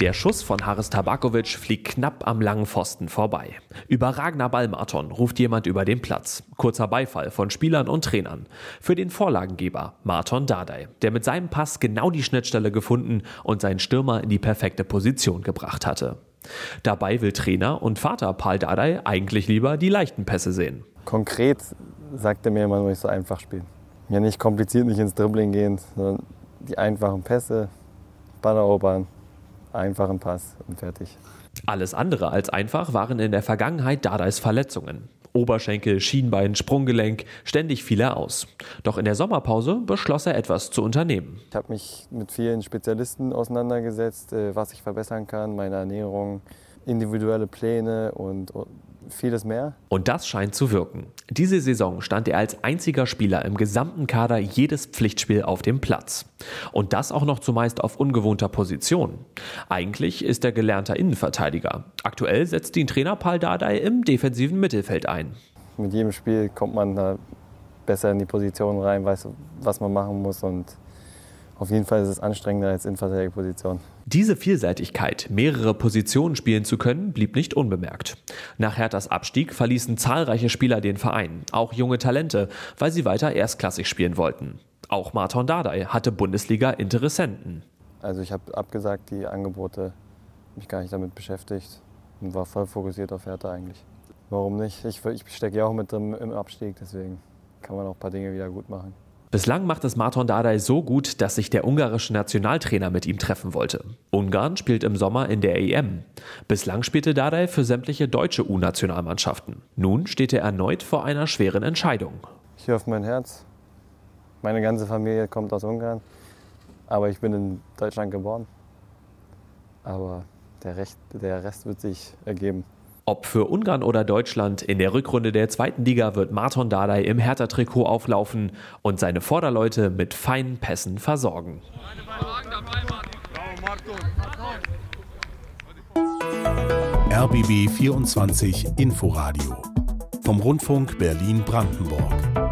Der Schuss von Haris Tabakovic fliegt knapp am langen Pfosten vorbei. Überragender Ballmarathon ruft jemand über den Platz. Kurzer Beifall von Spielern und Trainern. Für den Vorlagengeber Marton Dardai, der mit seinem Pass genau die Schnittstelle gefunden und seinen Stürmer in die perfekte Position gebracht hatte. Dabei will Trainer und Vater Paul Dardai eigentlich lieber die leichten Pässe sehen. Konkret sagt er mir, man muss so einfach spielen. Mir nicht kompliziert, nicht ins Dribbling gehen, sondern die einfachen Pässe, Ball erobern, einfachen Pass und fertig. Alles andere als einfach waren in der Vergangenheit Dardais Verletzungen. Oberschenkel, Schienbein, Sprunggelenk, ständig fiel er aus. Doch in der Sommerpause beschloss er etwas zu unternehmen. Ich habe mich mit vielen Spezialisten auseinandergesetzt, äh, was ich verbessern kann, meine Ernährung, individuelle Pläne und vieles mehr. Und das scheint zu wirken. Diese Saison stand er als einziger Spieler im gesamten Kader jedes Pflichtspiel auf dem Platz. Und das auch noch zumeist auf ungewohnter Position. Eigentlich ist er gelernter Innenverteidiger. Aktuell setzt ihn Trainer Paul Dardai im defensiven Mittelfeld ein. Mit jedem Spiel kommt man da besser in die Position rein, weiß, was man machen muss und auf jeden Fall ist es anstrengender als Innenverteidigerposition. Diese Vielseitigkeit, mehrere Positionen spielen zu können, blieb nicht unbemerkt. Nach Herthas Abstieg verließen zahlreiche Spieler den Verein, auch junge Talente, weil sie weiter erstklassig spielen wollten. Auch Martin Dardai hatte Bundesliga-Interessenten. Also ich habe abgesagt, die Angebote, mich gar nicht damit beschäftigt und war voll fokussiert auf Hertha eigentlich. Warum nicht? Ich, ich stecke ja auch mit drin im Abstieg, deswegen kann man auch ein paar Dinge wieder gut machen. Bislang macht es Marton Dardai so gut, dass sich der ungarische Nationaltrainer mit ihm treffen wollte. Ungarn spielt im Sommer in der EM. Bislang spielte Dardai für sämtliche deutsche U-Nationalmannschaften. Nun steht er erneut vor einer schweren Entscheidung. Ich auf mein Herz. Meine ganze Familie kommt aus Ungarn, aber ich bin in Deutschland geboren. Aber der Rest, der Rest wird sich ergeben. Ob für Ungarn oder Deutschland, in der Rückrunde der zweiten Liga wird Marton Dardai im Hertha-Trikot auflaufen und seine Vorderleute mit feinen Pässen versorgen. RBB 24 Inforadio vom Rundfunk Berlin-Brandenburg.